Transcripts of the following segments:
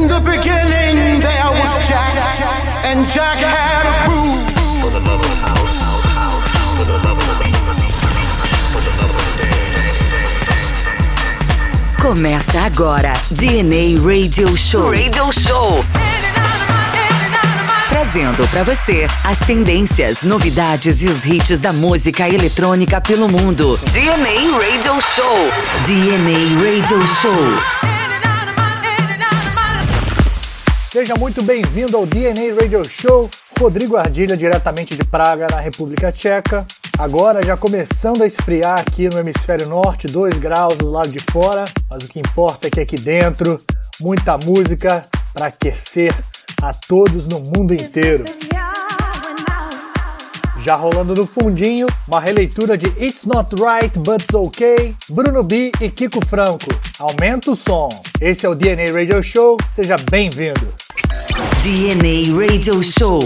In the beginning, there was Jack, and Jack had a groove. For the love of house, for the love of the for the love of the day. Começa agora DNA Radio Show. Radio Show. Trazendo para você as tendências, novidades e os hits da música eletrônica pelo mundo. DNA Radio Show. DNA Radio Show. Seja muito bem-vindo ao DNA Radio Show. Rodrigo Ardilha, diretamente de Praga, na República Tcheca. Agora já começando a esfriar aqui no hemisfério norte, 2 graus do lado de fora, mas o que importa é que aqui dentro, muita música para aquecer a todos no mundo inteiro. Já rolando no fundinho, uma releitura de It's Not Right But It's Okay, Bruno B e Kiko Franco. Aumenta o som. Esse é o DNA Radio Show, seja bem-vindo. DNA Radio Show.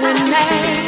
doing that.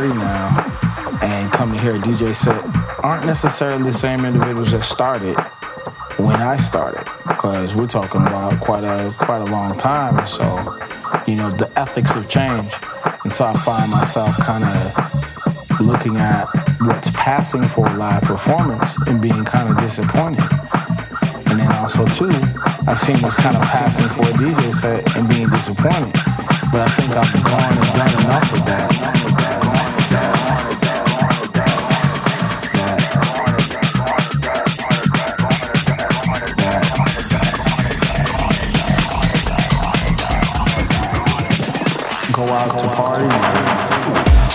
party now and come to hear a DJ set aren't necessarily the same individuals that started when I started, because we're talking about quite a quite a long time. So, you know, the ethics have changed, and so I find myself kind of looking at what's passing for a live performance and being kind of disappointed. And then also too, I've seen what's kind of passing for a DJ set and being disappointed. But I think I've gone and done enough with that. go out to party.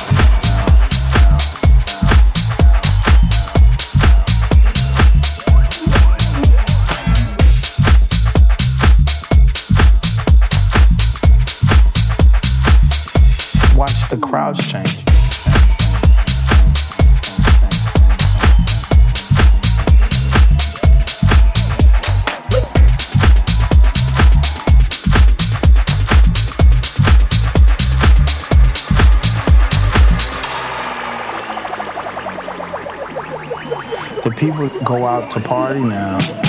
go out to party now.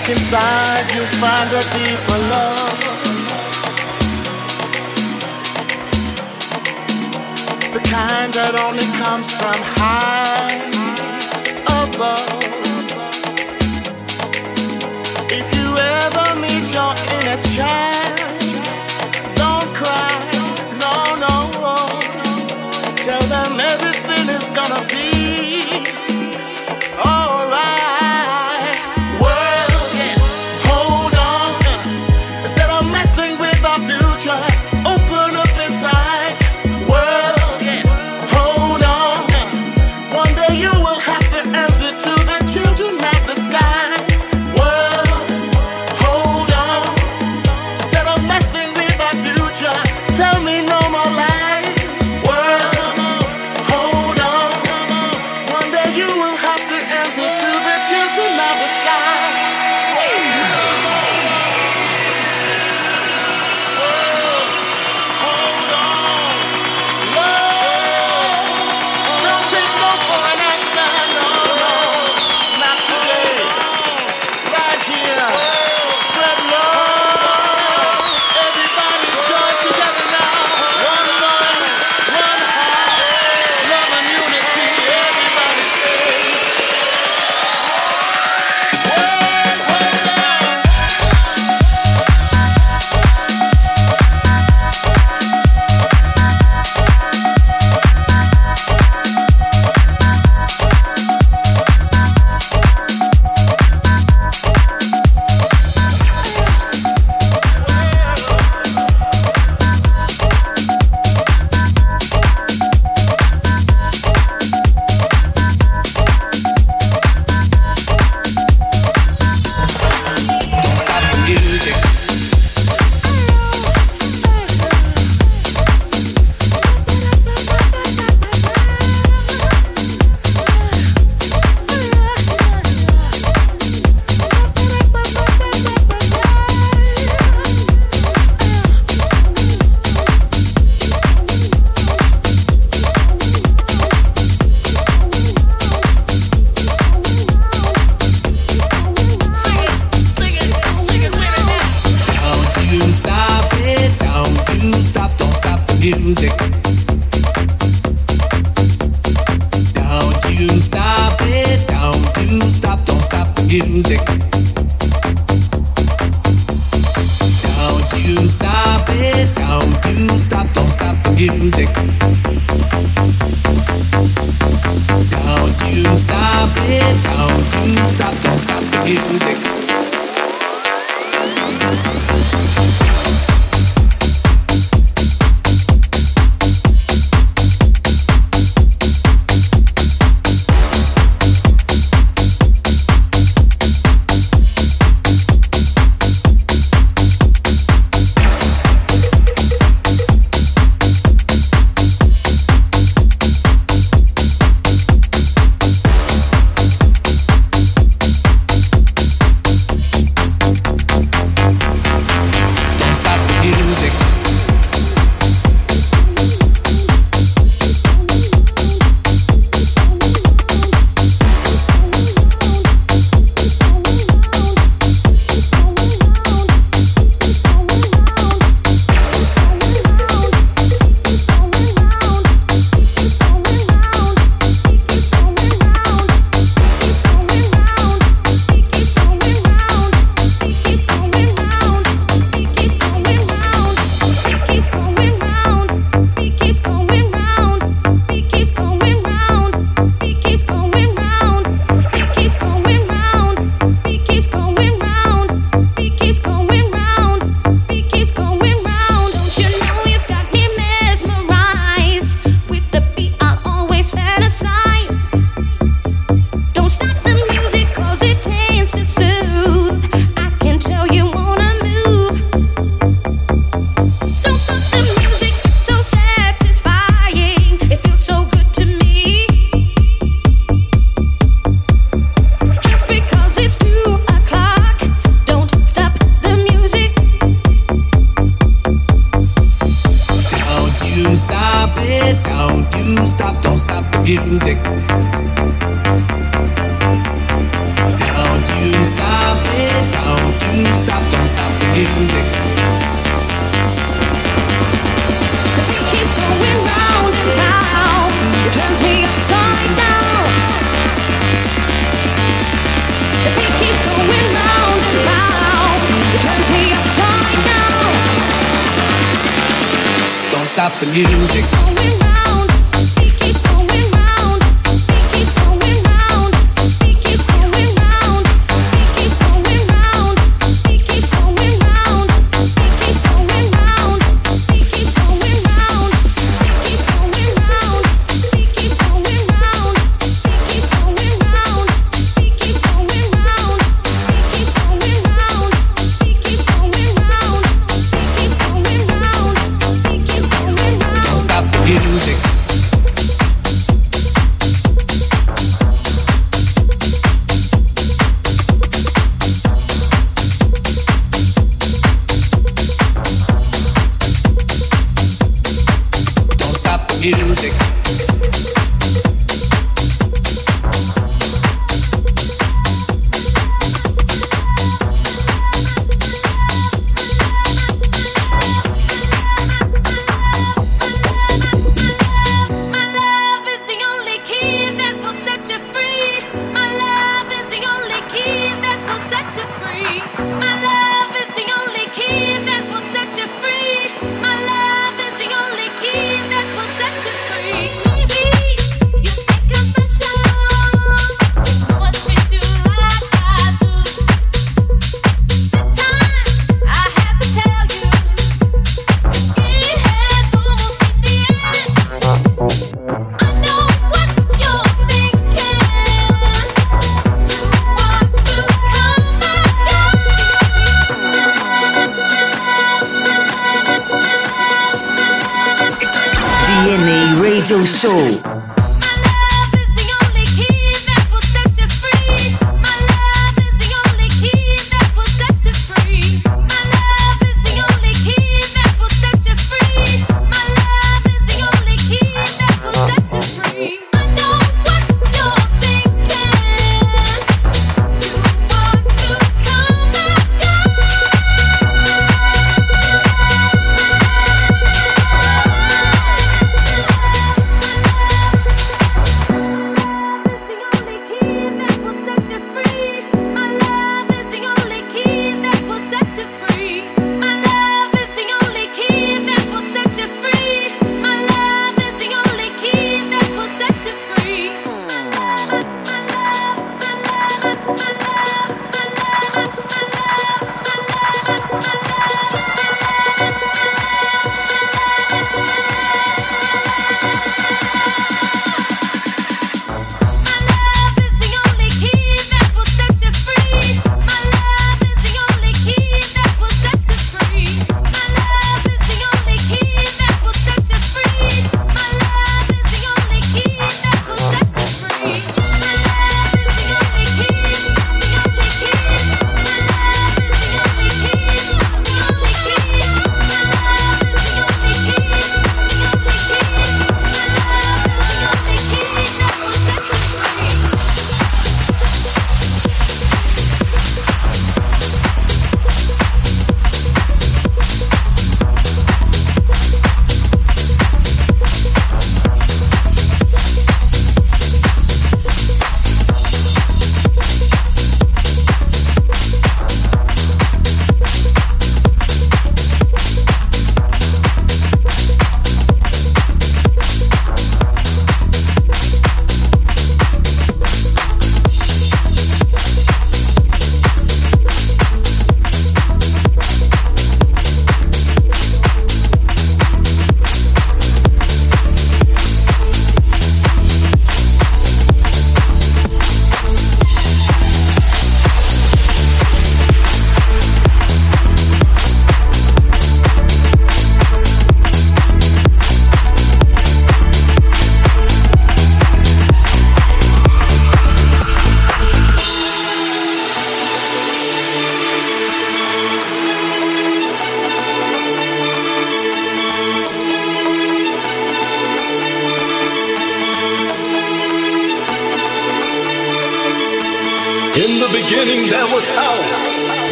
look inside, you'll find a deeper love. The kind that only comes from high above. If you ever meet your inner child, don't cry, no, no, no. Tell them everything is gonna be.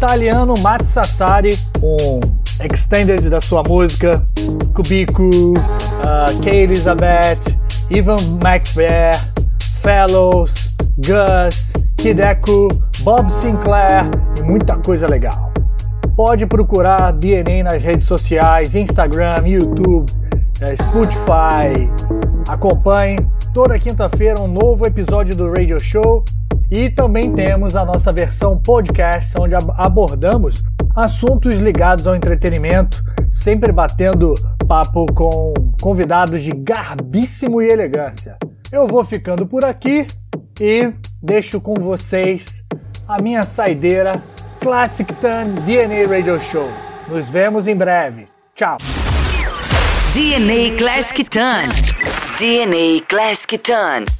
italiano Matt Sassari, um extended da sua música, Kubico, uh, ah, Kay Elizabeth, Ivan McBear, Fellows, Gus, Kideco, Bob Sinclair e muita coisa legal. Pode procurar DNA nas redes sociais, Instagram, YouTube, eh, Spotify. Acompanhe toda quinta-feira um novo episódio do Radio Show e também temos a nossa versão podcast, onde abordamos assuntos ligados ao entretenimento, sempre batendo papo com convidados de garbíssimo e elegância. Eu vou ficando por aqui e deixo com vocês a minha saideira Classic Tan DNA Radio Show. Nos vemos em breve. Tchau. DNA Classic Tan. DNA Classic Tan.